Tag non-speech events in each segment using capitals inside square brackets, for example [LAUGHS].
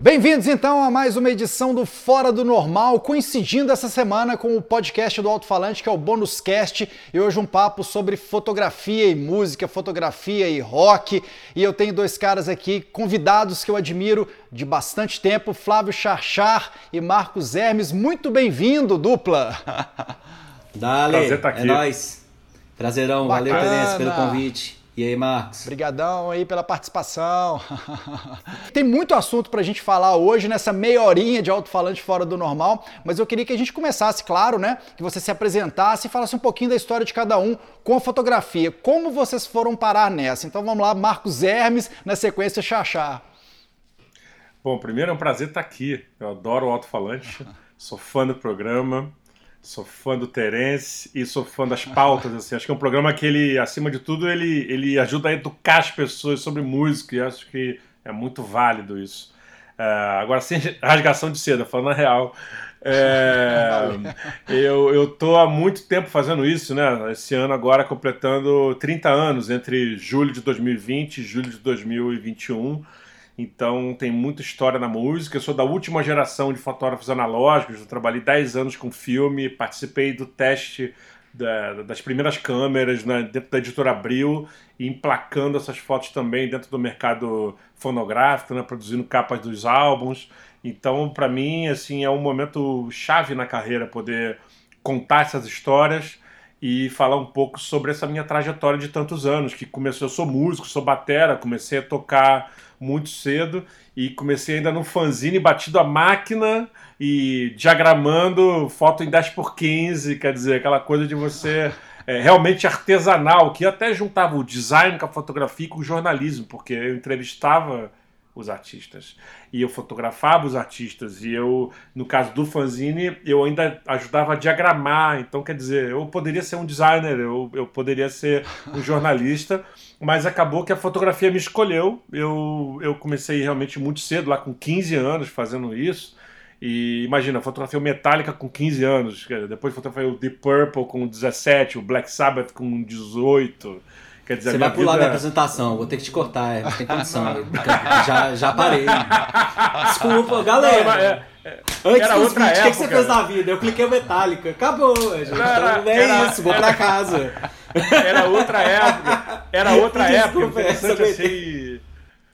Bem-vindos então a mais uma edição do Fora do Normal, coincidindo essa semana com o podcast do Alto Falante, que é o Bônus Cast, e hoje um papo sobre fotografia e música, fotografia e rock. E eu tenho dois caras aqui, convidados que eu admiro de bastante tempo, Flávio Charchar e Marcos Hermes. Muito bem-vindo, dupla! [LAUGHS] Dale, Prazer tá aqui. é nóis. Prazerão, Bacana. valeu Terence pelo convite. E aí, Marcos? Obrigadão aí pela participação. [LAUGHS] Tem muito assunto pra gente falar hoje nessa meia horinha de alto-falante fora do normal, mas eu queria que a gente começasse, claro, né? Que você se apresentasse e falasse um pouquinho da história de cada um com a fotografia. Como vocês foram parar nessa? Então vamos lá, Marcos Hermes, na sequência Xaxá. Bom, primeiro é um prazer estar aqui. Eu adoro o alto-falante, sou fã do programa. Sou fã do Terence e sou fã das pautas, assim. Acho que é um programa que ele, acima de tudo, ele, ele ajuda a educar as pessoas sobre música e acho que é muito válido isso. Uh, agora, sem rasgação de seda, falando a real. É, eu, eu tô há muito tempo fazendo isso, né? Esse ano agora completando 30 anos, entre julho de 2020 e julho de 2021. Então tem muita história na música. Eu sou da última geração de fotógrafos analógicos. Eu trabalhei 10 anos com filme, participei do teste da, das primeiras câmeras né, dentro da editora Abril emplacando essas fotos também dentro do mercado fonográfico, né, produzindo capas dos álbuns. Então, para mim, assim, é um momento chave na carreira poder contar essas histórias e falar um pouco sobre essa minha trajetória de tantos anos, que começou, eu sou músico, sou batera, comecei a tocar muito cedo e comecei ainda no fanzine batido a máquina e diagramando foto em 10 por 15, quer dizer, aquela coisa de você é, realmente artesanal, que até juntava o design com a fotografia com o jornalismo, porque eu entrevistava os artistas. E eu fotografava os artistas. E eu, no caso do fanzine, eu ainda ajudava a diagramar. Então, quer dizer, eu poderia ser um designer, eu, eu poderia ser um jornalista, [LAUGHS] mas acabou que a fotografia me escolheu. Eu, eu comecei realmente muito cedo, lá com 15 anos, fazendo isso. E imagina, fotografia metálica com 15 anos, depois fotografei o Deep Purple com 17, o Black Sabbath com 18. Quer dizer, Você vai pular vida... minha apresentação, vou ter que te cortar, é, não tem condição. já, já parei. Desculpa, galera. Não, é, é, Antes era dos 20, o que, que, você fez na vida? Eu cliquei o Metallica. Acabou, gente. Era, então, é era, isso, vou pra casa. Era outra época. Era [LAUGHS] outra época. O interessante, assim,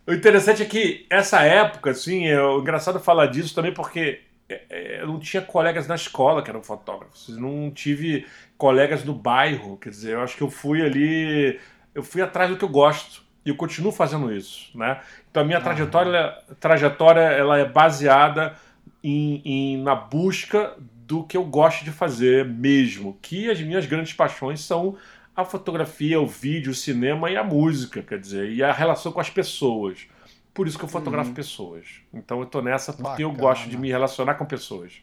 o interessante é que essa época, assim, é engraçado falar disso também porque é, eu não tinha colegas na escola que eram fotógrafos. Não tive colegas no bairro. Quer dizer, eu acho que eu fui ali eu fui atrás do que eu gosto e eu continuo fazendo isso, né? Então a minha trajetória, trajetória ela é baseada em, em, na busca do que eu gosto de fazer mesmo, que as minhas grandes paixões são a fotografia, o vídeo, o cinema e a música, quer dizer, e a relação com as pessoas. Por isso que eu fotografo uhum. pessoas. Então eu tô nessa porque Bacana. eu gosto de me relacionar com pessoas.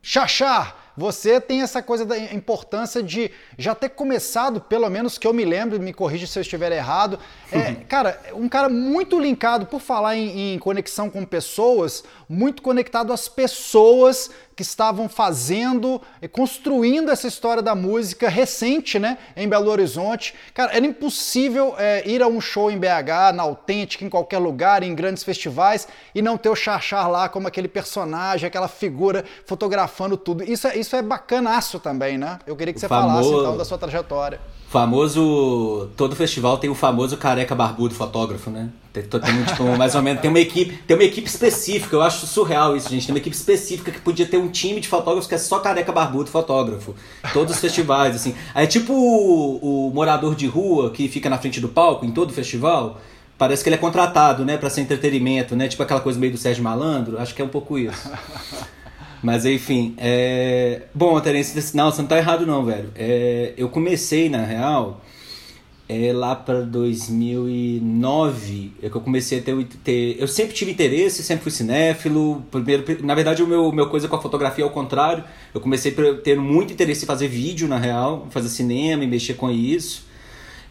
Xaxá, você tem essa coisa da importância de já ter começado, pelo menos que eu me lembro, me corrija se eu estiver errado. É, cara, um cara muito linkado, por falar em, em, conexão com pessoas, muito conectado às pessoas que estavam fazendo, construindo essa história da música recente, né, em Belo Horizonte. Cara, era impossível é, ir a um show em BH, na Autêntica, em qualquer lugar, em grandes festivais, e não ter o Xaxá lá como aquele personagem, aquela figura fotografando tudo. Isso é, isso é bacanaço também, né? Eu queria que você famoso, falasse então da sua trajetória. Famoso. Todo festival tem o famoso careca barbudo fotógrafo, né? Tem, tem tipo, mais ou menos. Tem uma equipe, tem uma equipe específica, eu acho surreal isso, gente. Tem uma equipe específica que podia ter um time de fotógrafos que é só careca barbudo fotógrafo. Todos os festivais, assim. É tipo o, o morador de rua que fica na frente do palco em todo festival parece que ele é contratado, né, para ser entretenimento, né? Tipo aquela coisa meio do Sérgio Malandro, acho que é um pouco isso. Mas enfim, é... bom, Terence, não, você não tá errado não, velho. É... Eu comecei, na real, é lá para 2009 é que eu comecei a ter, ter, Eu sempre tive interesse, sempre fui cinéfilo. Primeiro, na verdade, o meu, meu coisa com a fotografia é o contrário. Eu comecei a ter muito interesse em fazer vídeo, na real, fazer cinema e mexer com isso.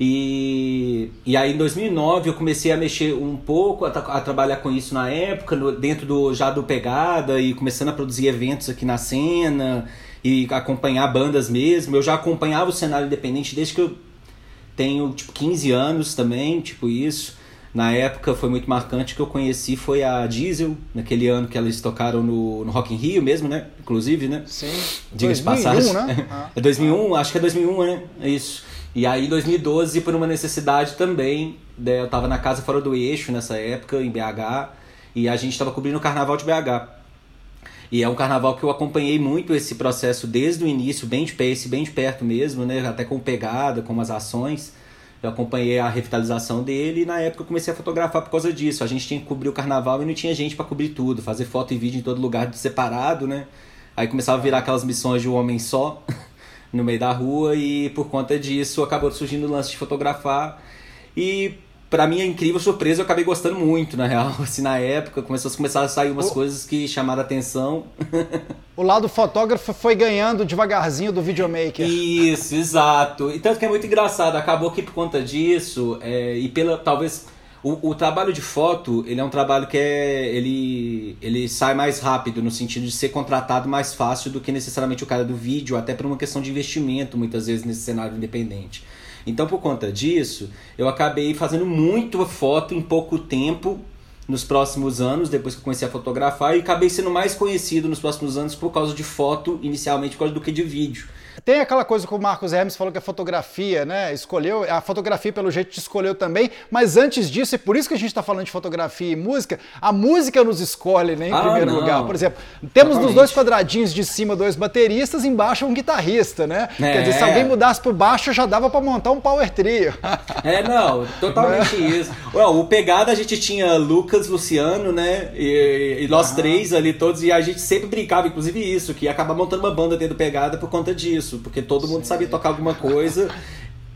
E, e aí em 2009 eu comecei a mexer um pouco, a, a trabalhar com isso na época, no, dentro do já do Pegada e começando a produzir eventos aqui na cena e acompanhar bandas mesmo. Eu já acompanhava o cenário independente desde que eu tenho tipo 15 anos também, tipo isso. Na época foi muito marcante que eu conheci foi a Diesel, naquele ano que eles tocaram no, no Rock in Rio mesmo, né? Inclusive, né? Sim. Diga-se passagem. Né? Ah. [LAUGHS] É 2001, acho que é 2001, né? É isso. E aí, em 2012, por uma necessidade também, né, eu tava na casa fora do eixo nessa época, em BH, e a gente tava cobrindo o carnaval de BH. E é um carnaval que eu acompanhei muito esse processo desde o início, bem de pace, bem de perto mesmo, né? Até com pegada, com as ações. Eu acompanhei a revitalização dele e na época eu comecei a fotografar por causa disso. A gente tinha que cobrir o carnaval e não tinha gente para cobrir tudo, fazer foto e vídeo em todo lugar separado, né? Aí começava a virar aquelas missões de um homem só [LAUGHS] no meio da rua e por conta disso acabou surgindo o lance de fotografar. E para minha incrível surpresa, eu acabei gostando muito, na real. [LAUGHS] Assim, na época, começou a começar a sair umas o... coisas que chamaram a atenção. [LAUGHS] o lado fotógrafo foi ganhando devagarzinho do videomaker. Isso, exato. E tanto que é muito engraçado. Acabou que por conta disso, é, e pela talvez o, o, trabalho de foto, ele é um trabalho que é, ele, ele sai mais rápido, no sentido de ser contratado mais fácil do que necessariamente o cara do vídeo, até por uma questão de investimento, muitas vezes, nesse cenário independente. Então, por conta disso, eu acabei fazendo muito foto em pouco tempo nos próximos anos, depois que eu comecei a fotografar, e acabei sendo mais conhecido nos próximos anos por causa de foto, inicialmente por causa do que de vídeo. Tem aquela coisa que o Marcos Hermes falou que a fotografia, né? Escolheu, a fotografia pelo jeito te escolheu também, mas antes disso, e por isso que a gente está falando de fotografia e música, a música nos escolhe, né? Em ah, primeiro não. lugar. Por exemplo, temos nos dois quadradinhos de cima dois bateristas, embaixo um guitarrista, né? É. Quer dizer, se alguém mudasse por baixo, já dava para montar um power trio. [LAUGHS] É, não, totalmente é. isso. Well, o Pegada a gente tinha Lucas, Luciano, né? E, e nós ah. três ali todos, e a gente sempre brincava, inclusive isso, que ia acabar montando uma banda dentro do Pegada por conta disso isso, porque todo mundo sabia tocar alguma coisa.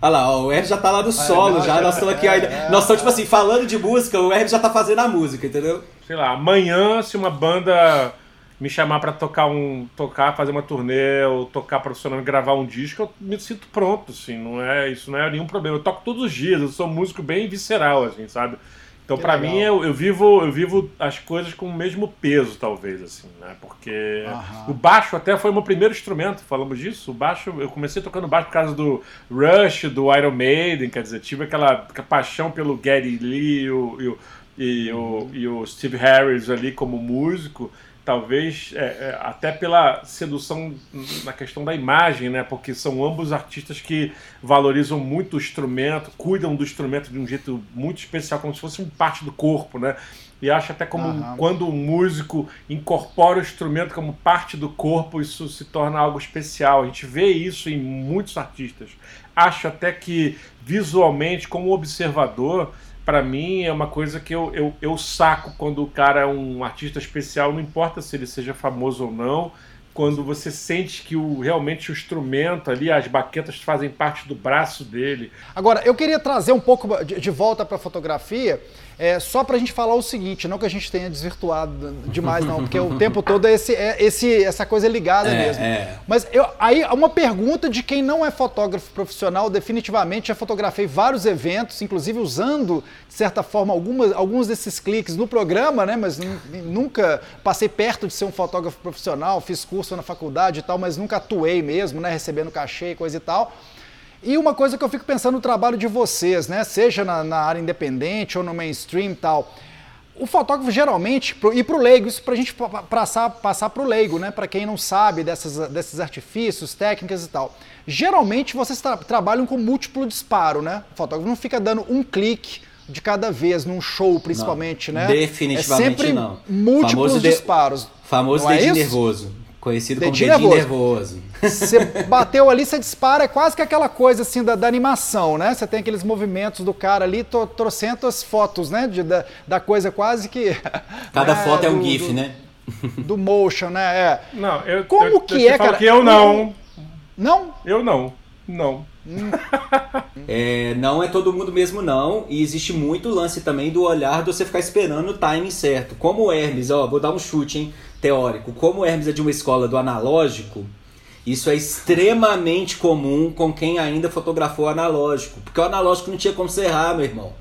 Olha lá, o R já tá lá no solo, já. Nós estamos aqui ainda. É, nós estamos, tipo assim, falando de música, o R já tá fazendo a música, entendeu? Sei lá, amanhã, se uma banda me chamar para tocar um. tocar, fazer uma turnê, ou tocar profissionalmente, gravar um disco, eu me sinto pronto, assim, não é. Isso não é nenhum problema. Eu toco todos os dias, eu sou um músico bem visceral, assim, sabe? Então, para mim, eu, eu, vivo, eu vivo as coisas com o mesmo peso, talvez, assim, né? Porque o baixo até foi o meu primeiro instrumento, falamos disso. O baixo, eu comecei tocando baixo por causa do Rush, do Iron Maiden, quer dizer, tive aquela, aquela paixão pelo Gary Lee e o, e o, e o, e o Steve Harris ali como músico talvez é, é, até pela sedução na questão da imagem, né? Porque são ambos artistas que valorizam muito o instrumento, cuidam do instrumento de um jeito muito especial, como se fosse uma parte do corpo, né? E acho até como uhum. quando um músico incorpora o instrumento como parte do corpo, isso se torna algo especial. A gente vê isso em muitos artistas. Acho até que visualmente, como observador, para mim é uma coisa que eu, eu, eu saco quando o cara é um artista especial, não importa se ele seja famoso ou não, quando você sente que o, realmente o instrumento ali, as baquetas fazem parte do braço dele. Agora, eu queria trazer um pouco de, de volta para a fotografia é, só para a gente falar o seguinte, não que a gente tenha desvirtuado demais, não, porque o tempo todo é, esse, é esse, essa coisa ligada é, mesmo. É. Mas eu, aí uma pergunta de quem não é fotógrafo profissional, definitivamente já fotografei vários eventos, inclusive usando, de certa forma, algumas, alguns desses cliques no programa, né? Mas nunca passei perto de ser um fotógrafo profissional, fiz curso na faculdade e tal, mas nunca atuei mesmo, né? Recebendo cachê e coisa e tal. E uma coisa que eu fico pensando no trabalho de vocês, né? Seja na, na área independente ou no mainstream e tal. O fotógrafo geralmente, e para o leigo, isso para a gente passar, passar para o leigo, né? Para quem não sabe dessas, desses artifícios, técnicas e tal. Geralmente vocês tra trabalham com múltiplo disparo, né? O fotógrafo não fica dando um clique de cada vez num show, principalmente, não, né? Definitivamente é sempre não. múltiplos famoso disparos. De, famoso dedinho é nervoso. Conhecido dedinho como dedinho nervoso. nervoso. Você bateu ali, você dispara, é quase que aquela coisa assim da, da animação, né? Você tem aqueles movimentos do cara ali, to, trocentas fotos, né? De, da, da coisa quase que. [LAUGHS] Cada né? foto é um do, GIF, do, né? Do motion, né? É. Não, eu. Como eu, que eu é, cara? Que eu não. Não? Eu não. Não. [LAUGHS] é, não é todo mundo mesmo, não. E existe muito lance também do olhar de você ficar esperando o timing certo. Como o Hermes, ó, vou dar um chute, hein? teórico, como o Hermes é de uma escola do analógico, isso é extremamente comum com quem ainda fotografou analógico. Porque o analógico não tinha como você errar, meu irmão.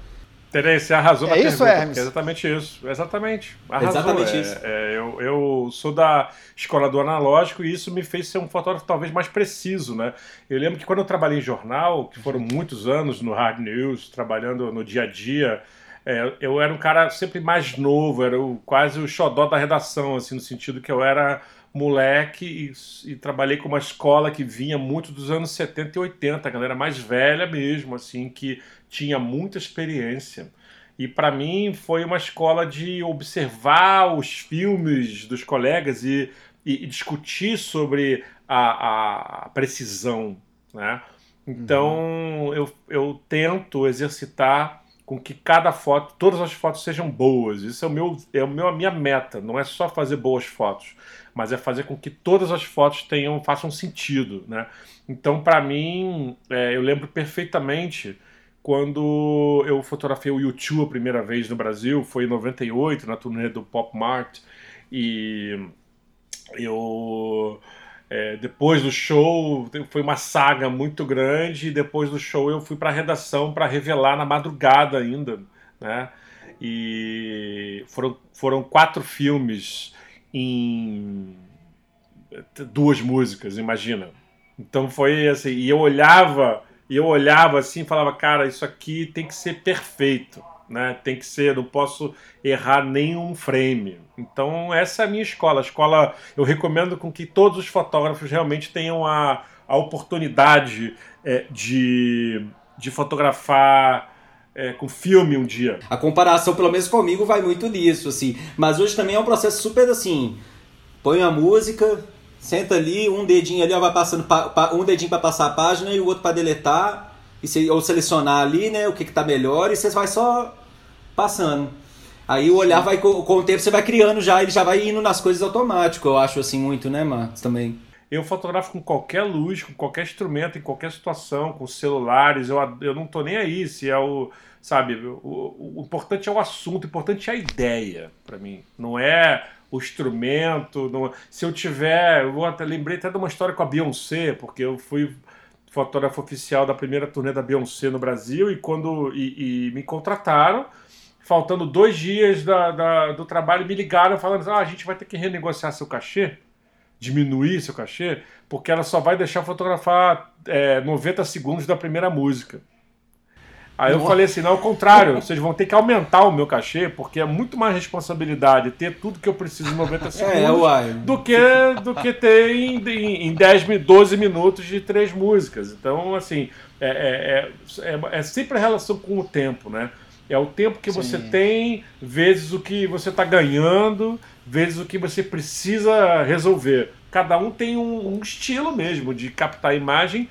Terence, arrasou é isso, pergunta, Hermes? É exatamente isso. Exatamente. Arrasou. Exatamente é, isso. É, eu, eu sou da escola do analógico e isso me fez ser um fotógrafo talvez mais preciso, né? Eu lembro que quando eu trabalhei em jornal, que foram muitos anos no Hard News, trabalhando no dia a dia, é, eu era um cara sempre mais novo, era o, quase o xodó da redação, assim, no sentido que eu era moleque e, e, trabalhei com uma escola que vinha muito dos anos 70 e 80, a galera mais velha mesmo, assim, que tinha muita experiência. E para mim foi uma escola de observar os filmes dos colegas e, e, e discutir sobre a, a precisão, né? Então uhum. eu, eu tento exercitar com que cada foto, todas as fotos sejam boas. Isso é o meu, é o meu, a minha meta. Não é só fazer boas fotos, mas é fazer com que todas as fotos tenham, façam sentido, né? Então, para mim, é, eu lembro perfeitamente quando eu fotografei o YouTube a primeira vez no Brasil, foi em 98, na turnê do Pop Mart, e eu é, depois do show, foi uma saga muito grande. E depois do show, eu fui para a redação para revelar na madrugada ainda. Né? E foram, foram quatro filmes em duas músicas, imagina. Então foi assim. E eu olhava, e eu olhava assim e falava, cara, isso aqui tem que ser perfeito né? Tem que ser, não posso errar nenhum frame. Então essa é a minha escola. A escola eu recomendo com que todos os fotógrafos realmente tenham a, a oportunidade é, de, de fotografar é, com filme um dia. A comparação, pelo menos comigo, vai muito nisso, assim. Mas hoje também é um processo super assim. Põe a música, senta ali, um dedinho ali, ó, vai passando pa, pa, um dedinho para passar a página e o outro para deletar e se, ou selecionar ali, né, o que está melhor, e você vai só passando. Aí o olhar vai, com, com, o tempo, você vai criando já, ele já vai indo nas coisas automático, eu acho assim muito, né, Marcos, também. Eu fotografo com qualquer luz, com qualquer instrumento, em qualquer situação, com celulares, eu, eu não tô nem aí se é o, sabe, o, o importante é o assunto, o importante é a ideia, para mim. Não é o instrumento, não, se eu tiver, eu até, lembrei até de uma história com a Beyoncé, porque eu fui fotógrafo oficial da primeira turnê da Beyoncé no Brasil e quando e, e me contrataram, faltando dois dias da, da, do trabalho, me ligaram falando: ah, a gente vai ter que renegociar seu cachê, diminuir seu cachê, porque ela só vai deixar fotografar é, 90 segundos da primeira música. Aí Nossa. eu falei assim, não, ao contrário, [LAUGHS] vocês vão ter que aumentar o meu cachê, porque é muito mais responsabilidade ter tudo que eu preciso em 90 [LAUGHS] é, segundos é, do, que, do que ter em, em, em 10, 12 minutos de três músicas. Então, assim, é, é, é, é sempre a relação com o tempo, né? É o tempo que Sim. você tem, vezes o que você está ganhando, vezes o que você precisa resolver. Cada um tem um, um estilo mesmo de captar a imagem,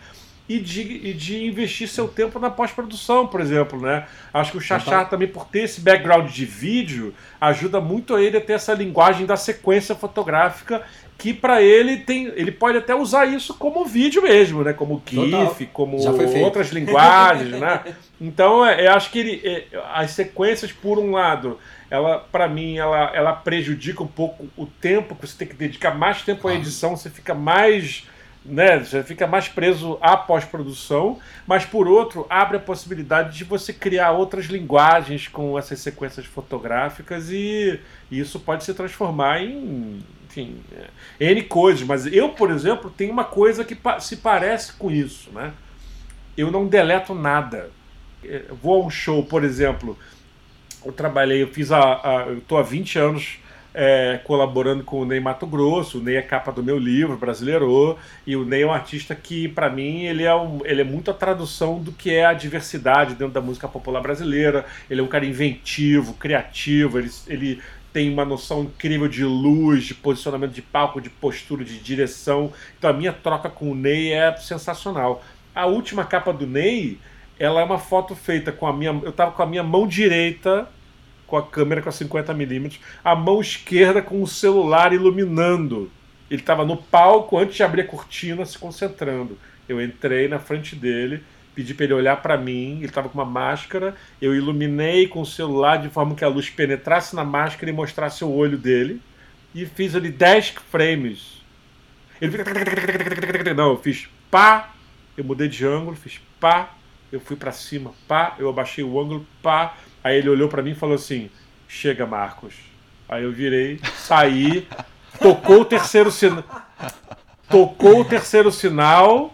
e de, e de investir seu tempo na pós-produção, por exemplo, né? Acho que o Chachar também, por ter esse background de vídeo, ajuda muito a ele a ter essa linguagem da sequência fotográfica que para ele tem, ele pode até usar isso como vídeo mesmo, né? Como GIF, como outras linguagens, né? [LAUGHS] Então, é, eu acho que ele, é, as sequências, por um lado, ela, para mim, ela, ela prejudica um pouco o tempo que você tem que dedicar mais tempo à edição, você fica mais né, você fica mais preso à pós-produção, mas por outro, abre a possibilidade de você criar outras linguagens com essas sequências fotográficas e, e isso pode se transformar em, enfim, é, N coisas. Mas eu, por exemplo, tenho uma coisa que se parece com isso, né? Eu não deleto nada. É, vou a um show, por exemplo, eu trabalhei, eu fiz a, a eu tô há 20 anos é, colaborando com o Ney Mato Grosso. O Ney é capa do meu livro, Brasileiro. E o Ney é um artista que, para mim, ele é, um, ele é muito a tradução do que é a diversidade dentro da música popular brasileira. Ele é um cara inventivo, criativo, ele, ele tem uma noção incrível de luz, de posicionamento de palco, de postura, de direção. Então a minha troca com o Ney é sensacional. A última capa do Ney, ela é uma foto feita com a minha. Eu tava com a minha mão direita com a câmera com a 50mm, a mão esquerda com o celular iluminando. Ele estava no palco antes de abrir a cortina, se concentrando. Eu entrei na frente dele, pedi para ele olhar para mim, ele estava com uma máscara, eu iluminei com o celular de forma que a luz penetrasse na máscara e mostrasse o olho dele, e fiz ali 10 frames. Ele fica. Não, eu fiz pá, eu mudei de ângulo, fiz pá, eu fui para cima, pá, eu abaixei o ângulo, pá, Aí ele olhou para mim e falou assim: Chega, Marcos. Aí eu virei, saí, tocou o terceiro sinal. Tocou o terceiro sinal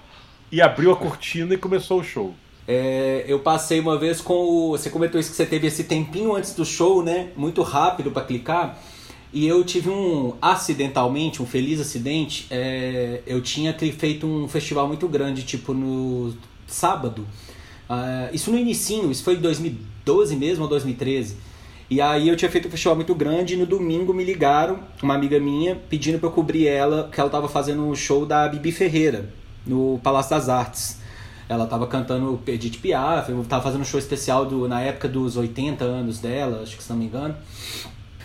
e abriu a cortina e começou o show. É, eu passei uma vez com o. Você comentou isso que você teve esse tempinho antes do show, né? Muito rápido para clicar. E eu tive um, acidentalmente, um feliz acidente. É, eu tinha feito um festival muito grande, tipo no sábado. Uh, isso no inicinho, isso foi em 2012 mesmo ou 2013. E aí eu tinha feito um festival muito grande e no domingo me ligaram, uma amiga minha, pedindo para eu cobrir ela, que ela estava fazendo um show da Bibi Ferreira, no Palácio das Artes. Ela estava cantando Edith Piaf, eu tava fazendo um show especial do, na época dos 80 anos dela, acho que se não me engano.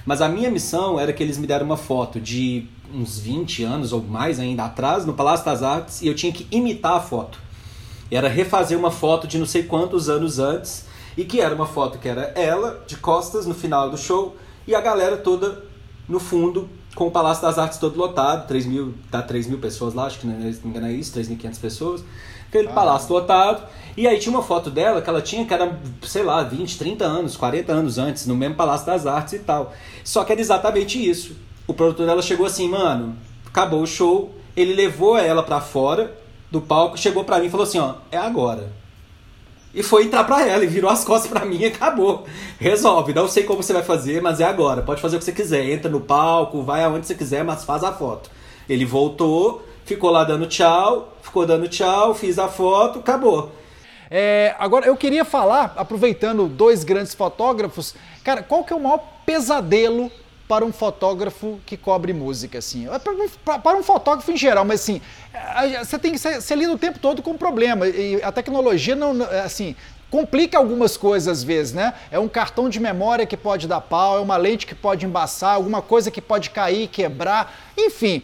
Mas a minha missão era que eles me deram uma foto de uns 20 anos ou mais ainda atrás, no Palácio das Artes, e eu tinha que imitar a foto. Era refazer uma foto de não sei quantos anos antes, e que era uma foto que era ela, de costas, no final do show, e a galera toda no fundo, com o Palácio das Artes todo lotado, 3 mil, dá 3 mil pessoas lá, acho que não me engano é isso, 3.500 pessoas aquele ah. palácio lotado. E aí tinha uma foto dela que ela tinha que era, sei lá, 20, 30 anos, 40 anos antes, no mesmo Palácio das Artes e tal. Só que era exatamente isso. O produtor dela chegou assim, mano, acabou o show, ele levou ela para fora do palco, chegou para mim e falou assim, ó, é agora. E foi entrar pra ela e virou as costas para mim e acabou. Resolve, não sei como você vai fazer, mas é agora. Pode fazer o que você quiser. Entra no palco, vai aonde você quiser, mas faz a foto. Ele voltou, ficou lá dando tchau, ficou dando tchau, fiz a foto, acabou. É, agora eu queria falar, aproveitando dois grandes fotógrafos, cara, qual que é o maior pesadelo para um fotógrafo que cobre música, assim? É para um fotógrafo em geral, mas assim, você tem que ser, lido o tempo todo com problema. E a tecnologia não, assim, complica algumas coisas às vezes, né? É um cartão de memória que pode dar pau, é uma lente que pode embaçar, alguma coisa que pode cair, quebrar, enfim.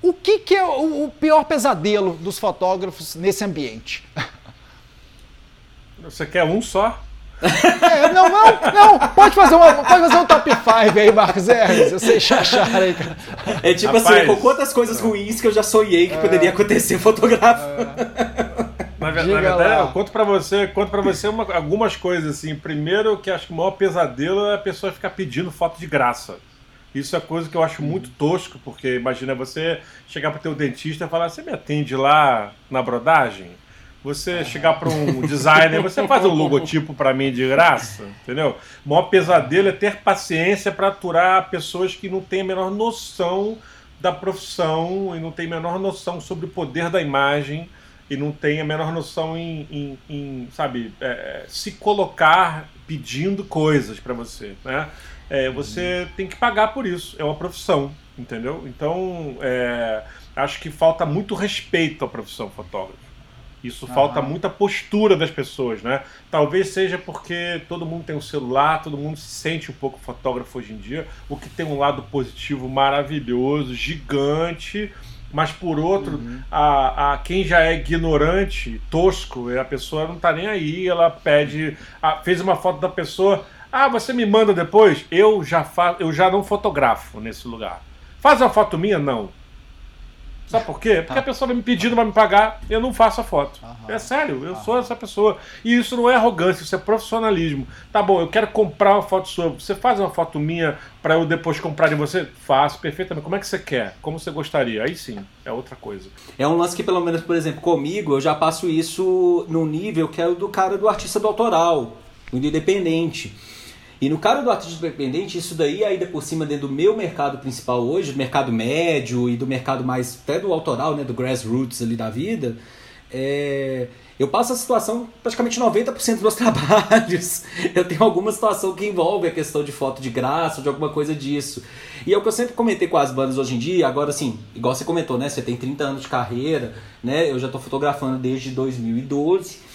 O que, que é o pior pesadelo dos fotógrafos nesse ambiente? [LAUGHS] Você quer um só? É, não, não, não. Pode fazer, uma, pode fazer um top 5 aí, Marcos Hermes. Eu sei chachar aí, cara. É tipo assim, Rapaz, assim, com quantas coisas ruins que eu já sonhei que é, poderia acontecer fotográfico. É. Na, na verdade, eu conto pra você, conto pra você uma, algumas coisas assim. Primeiro, que acho que o maior pesadelo é a pessoa ficar pedindo foto de graça. Isso é coisa que eu acho muito tosco, porque imagina você chegar para o teu dentista e falar: você me atende lá na brodagem? Você chegar para um designer, você faz um logotipo para mim de graça, entendeu? O maior pesadelo é ter paciência para aturar pessoas que não têm a menor noção da profissão e não têm a menor noção sobre o poder da imagem e não têm a menor noção em, em, em sabe, é, se colocar pedindo coisas para você, né? é, você tem que pagar por isso. É uma profissão, entendeu? Então, é, acho que falta muito respeito à profissão fotógrafo. Isso ah. falta muita postura das pessoas, né? Talvez seja porque todo mundo tem um celular, todo mundo se sente um pouco fotógrafo hoje em dia, o que tem um lado positivo maravilhoso, gigante, mas por outro, uhum. a, a quem já é ignorante, tosco, a pessoa não tá nem aí, ela pede, a, fez uma foto da pessoa, ah, você me manda depois? Eu já fa... eu já não fotografo nesse lugar. Faz uma foto minha? Não. Sabe por quê? Porque a pessoa vai me pedindo para me pagar, eu não faço a foto. É sério, eu sou essa pessoa. E isso não é arrogância, isso é profissionalismo. Tá bom, eu quero comprar uma foto sua. Você faz uma foto minha para eu depois comprar de você? Faço perfeitamente. Como é que você quer? Como você gostaria? Aí sim, é outra coisa. É um lance que, pelo menos, por exemplo, comigo, eu já passo isso no nível que é o do cara do artista do autoral, do independente. E no caso do artista independente, isso daí ainda por cima dentro do meu mercado principal hoje, do mercado médio e do mercado mais até do autoral, né, do grassroots ali da vida, é, eu passo a situação praticamente 90% dos meus [LAUGHS] trabalhos. Eu tenho alguma situação que envolve a questão de foto de graça, de alguma coisa disso. E é o que eu sempre comentei com as bandas hoje em dia, agora assim, igual você comentou, né, você tem 30 anos de carreira, né, eu já estou fotografando desde 2012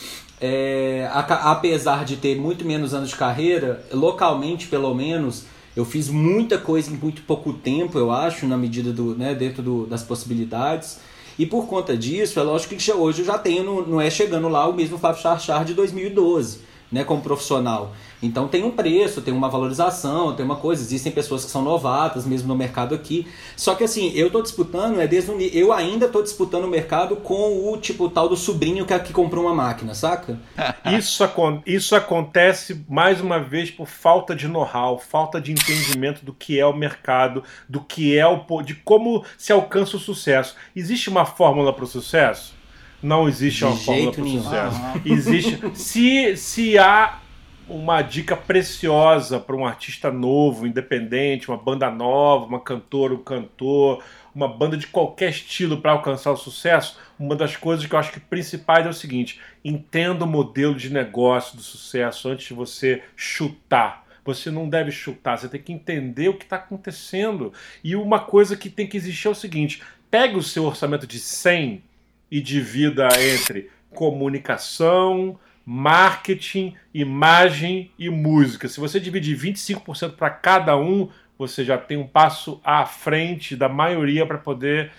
é, apesar de ter muito menos anos de carreira, localmente pelo menos, eu fiz muita coisa em muito pouco tempo, eu acho, na medida do, né, dentro do, das possibilidades. E por conta disso, é lógico que hoje eu já tenho, não é chegando lá o mesmo Flávio Charchar de 2012, né, como profissional. Então tem um preço, tem uma valorização, tem uma coisa. Existem pessoas que são novatas mesmo no mercado aqui. Só que assim, eu tô disputando, é desde um, eu ainda tô disputando o mercado com o tipo tal do sobrinho que, que comprou uma máquina, saca? [LAUGHS] isso, isso acontece mais uma vez por falta de know-how, falta de entendimento do que é o mercado, do que é o de como se alcança o sucesso. Existe uma fórmula para o sucesso? Não existe uma fórmula para sucesso. Existe. Se, se há uma dica preciosa para um artista novo, independente, uma banda nova, uma cantora, um cantor, uma banda de qualquer estilo para alcançar o sucesso, uma das coisas que eu acho que principais é o seguinte: entenda o modelo de negócio do sucesso antes de você chutar. Você não deve chutar, você tem que entender o que está acontecendo. E uma coisa que tem que existir é o seguinte: pegue o seu orçamento de 100 e divida entre comunicação, marketing, imagem e música. Se você dividir 25% para cada um, você já tem um passo à frente da maioria para poder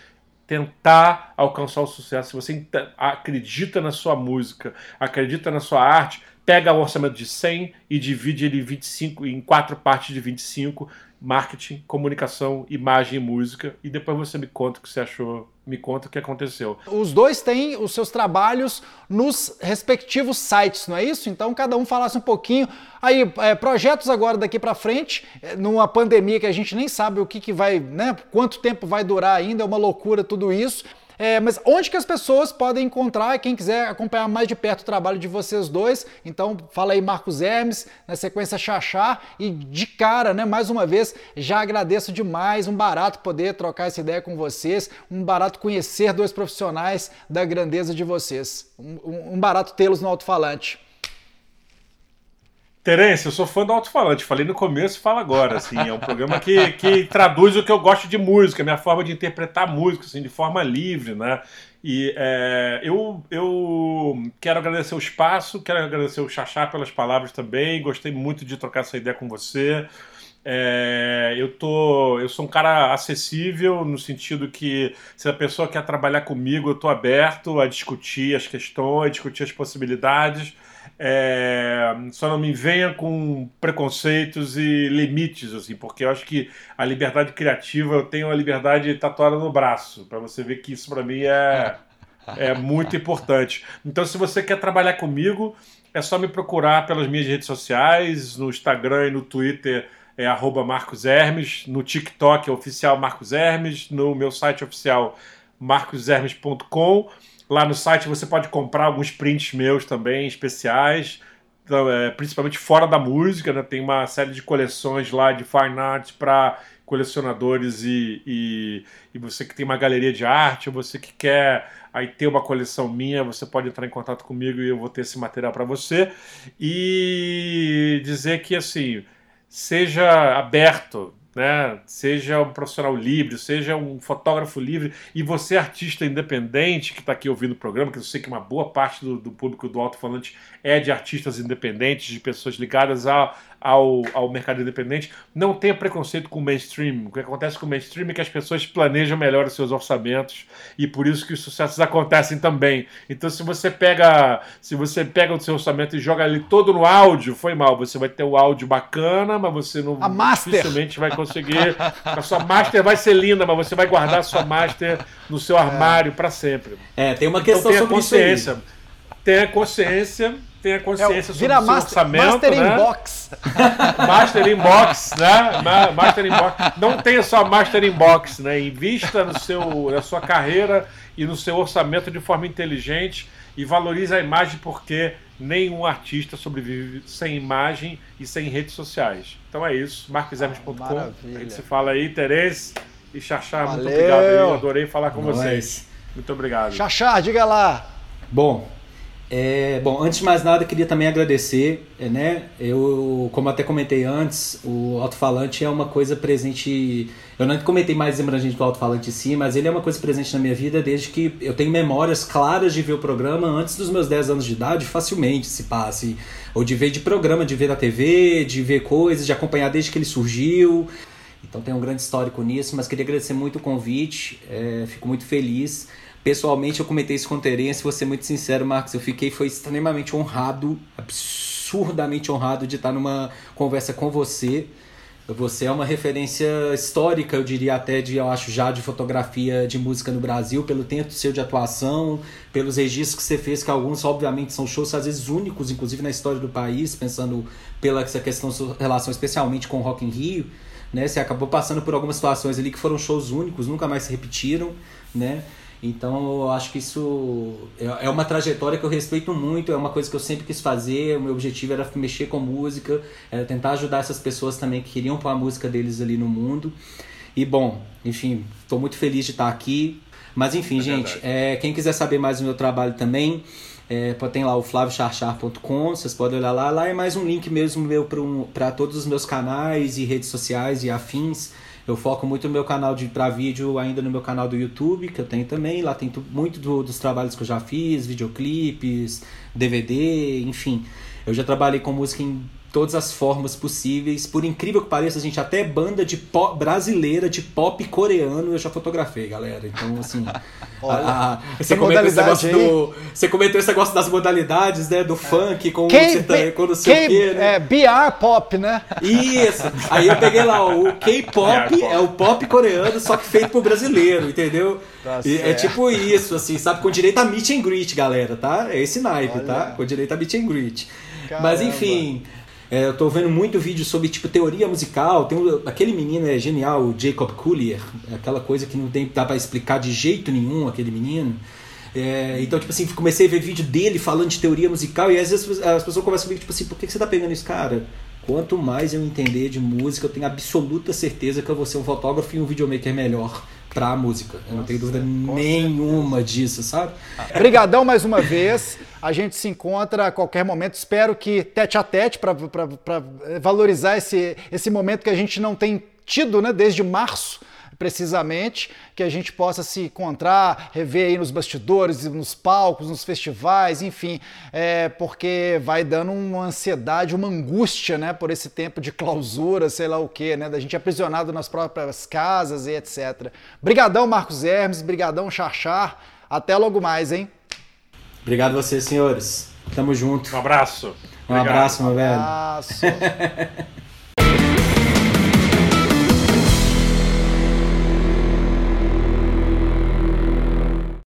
tentar alcançar o sucesso. Se você acredita na sua música, acredita na sua arte, pega o orçamento de 100 e divide ele em 25 em quatro partes de 25, marketing, comunicação, imagem e música, e depois você me conta o que você achou, me conta o que aconteceu. Os dois têm os seus trabalhos nos respectivos sites, não é isso? Então cada um falasse um pouquinho. Aí, é, projetos agora daqui para frente, é, numa pandemia que a gente nem sabe o que, que vai, né? Quanto tempo vai durar ainda, é uma loucura tudo isso. É, mas onde que as pessoas podem encontrar, quem quiser acompanhar mais de perto o trabalho de vocês dois, então fala aí Marcos Hermes, na sequência Xaxá, e de cara, né, mais uma vez, já agradeço demais, um barato poder trocar essa ideia com vocês, um barato conhecer dois profissionais da grandeza de vocês, um, um barato tê-los no alto-falante. Terence, eu sou fã do alto-falante. Falei no começo falo agora. Assim, é um programa que, que traduz o que eu gosto de música, a minha forma de interpretar música, assim, de forma livre, né? E é, eu, eu quero agradecer o espaço, quero agradecer o Xaxá pelas palavras também. Gostei muito de trocar essa ideia com você. É, eu, tô, eu sou um cara acessível no sentido que se a pessoa quer trabalhar comigo, eu estou aberto a discutir as questões, discutir as possibilidades. É, só não me venha com preconceitos e limites, assim, porque eu acho que a liberdade criativa, eu tenho a liberdade tatuada no braço, para você ver que isso para mim é, é muito importante. Então, se você quer trabalhar comigo, é só me procurar pelas minhas redes sociais, no Instagram e no Twitter é arroba Marcos Hermes, no TikTok é oficial Marcos Hermes, no meu site oficial marcoshermes.com. Lá no site você pode comprar alguns prints meus também, especiais, então, é, principalmente fora da música, né? Tem uma série de coleções lá de fine art para colecionadores e, e, e, você que tem uma galeria de arte, você que quer aí ter uma coleção minha, você pode entrar em contato comigo e eu vou ter esse material para você. E dizer que assim, seja aberto, né? Seja um profissional livre, seja um fotógrafo livre, e você, artista independente, que está aqui ouvindo o programa, que eu sei que uma boa parte do, do público do alto-falante é de artistas independentes, de pessoas ligadas a, ao, ao mercado independente, não tenha preconceito com o mainstream. O que acontece com o mainstream é que as pessoas planejam melhor os seus orçamentos e por isso que os sucessos acontecem também. Então, se você pega, se você pega o seu orçamento e joga ele todo no áudio, foi mal. Você vai ter o áudio bacana, mas você não dificilmente vai conseguir. A sua master vai ser linda, mas você vai guardar a sua master no seu armário para sempre. É, tem uma questão então, tenha consciência. Tenha consciência tenha consciência é, sobre o seu orçamento. Master né? in Box. [LAUGHS] Master in Box, né? Master in Box. Não tenha só Master in Box, né? Invista no seu, na sua carreira e no seu orçamento de forma inteligente e valorize a imagem porque nenhum artista sobrevive sem imagem e sem redes sociais. Então é isso, marquesermes.com. Ah, a gente se fala aí, Terence e Xaxá, muito obrigado. Eu adorei falar com Nós. vocês. Muito obrigado. Xaxá, diga lá. Bom, é, bom, antes de mais nada, queria também agradecer, é, né? Eu, como até comentei antes, o alto-falante é uma coisa presente. Eu não comentei mais abrangente do alto-falante em si, mas ele é uma coisa presente na minha vida desde que eu tenho memórias claras de ver o programa antes dos meus 10 anos de idade, facilmente se passe. Ou de ver de programa, de ver na TV, de ver coisas, de acompanhar desde que ele surgiu. Então tem um grande histórico nisso, mas queria agradecer muito o convite, é, fico muito feliz. Pessoalmente, eu comentei isso com o Terence, vou ser muito sincero, Marcos, eu fiquei foi extremamente honrado, absurdamente honrado de estar numa conversa com você. Você é uma referência histórica, eu diria até de, eu acho, já de fotografia de música no Brasil, pelo tempo seu de atuação, pelos registros que você fez, que alguns, obviamente, são shows, às vezes, únicos, inclusive na história do país, pensando pela essa questão, sua relação especialmente com o Rock in Rio, né? Você acabou passando por algumas situações ali que foram shows únicos, nunca mais se repetiram, né? Então eu acho que isso é, é uma trajetória que eu respeito muito, é uma coisa que eu sempre quis fazer. O meu objetivo era mexer com música, era tentar ajudar essas pessoas também que queriam pôr a música deles ali no mundo. E bom, enfim, estou muito feliz de estar aqui. Mas enfim, é gente, é, quem quiser saber mais do meu trabalho também, é, tem lá o flaviocharchar.com, vocês podem olhar lá. Lá é mais um link mesmo meu para todos os meus canais e redes sociais e afins. Eu foco muito no meu canal de para vídeo, ainda no meu canal do YouTube, que eu tenho também. Lá tem muito do, dos trabalhos que eu já fiz, videoclipes, DVD, enfim. Eu já trabalhei com música em todas as formas possíveis. Por incrível que pareça, a gente até banda de pop, brasileira de pop coreano eu já fotografei, galera. Então, assim. [LAUGHS] Olha, a, a, você, comentou esse negócio do, você comentou esse negócio das modalidades, né? Do é. funk com, K, com não sei o quê, né? É, BR pop, né? Isso. Aí eu peguei lá, o K-pop é o pop coreano, só que feito pro brasileiro, entendeu? Tá é tipo isso, assim, sabe? Com direito a meet and greet, galera, tá? É esse naipe, tá? Olha. tá? Com direito a meet and greet. Caramba. Mas enfim. É, eu tô vendo muito vídeo sobre tipo teoria musical. Tem um, aquele menino é genial, o Jacob Collier, aquela coisa que não tem dá para explicar de jeito nenhum aquele menino. É, então, tipo assim, comecei a ver vídeo dele falando de teoria musical e às vezes as pessoas conversam comigo, tipo assim, por que você tá pegando isso, cara? Quanto mais eu entender de música, eu tenho absoluta certeza que eu vou ser um fotógrafo e um videomaker melhor pra música. Eu não tenho dúvida nenhuma certeza. disso, sabe? Obrigadão mais uma vez. A gente se encontra a qualquer momento. Espero que tete a tete para valorizar esse, esse momento que a gente não tem tido né, desde março precisamente, que a gente possa se encontrar, rever aí nos bastidores, nos palcos, nos festivais, enfim, é, porque vai dando uma ansiedade, uma angústia, né, por esse tempo de clausura, sei lá o que, né, da gente aprisionado nas próprias casas e etc. Brigadão, Marcos Hermes, brigadão, Charchar, até logo mais, hein? Obrigado a vocês, senhores. Tamo junto. Um abraço. Um Obrigado. abraço, meu velho. Um abraço. [LAUGHS]